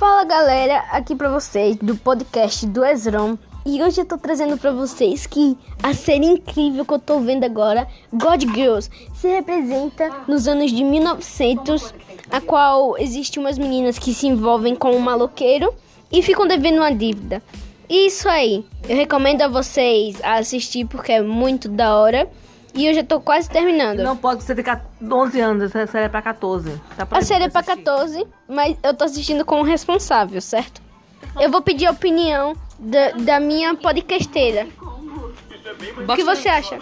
Fala galera, aqui pra vocês do podcast do Ezron. E hoje eu tô trazendo pra vocês que a série incrível que eu tô vendo agora, God Girls, se representa nos anos de 1900, a qual existe umas meninas que se envolvem com um maloqueiro e ficam devendo uma dívida. Isso aí, eu recomendo a vocês a assistir porque é muito da hora. E eu já tô quase terminando. Não pode ser de 11 anos, essa série é pra 14. Tá a série é pra 14, mas eu tô assistindo com o responsável, certo? Eu vou pedir a opinião da, da minha podcasteira. O que você acha?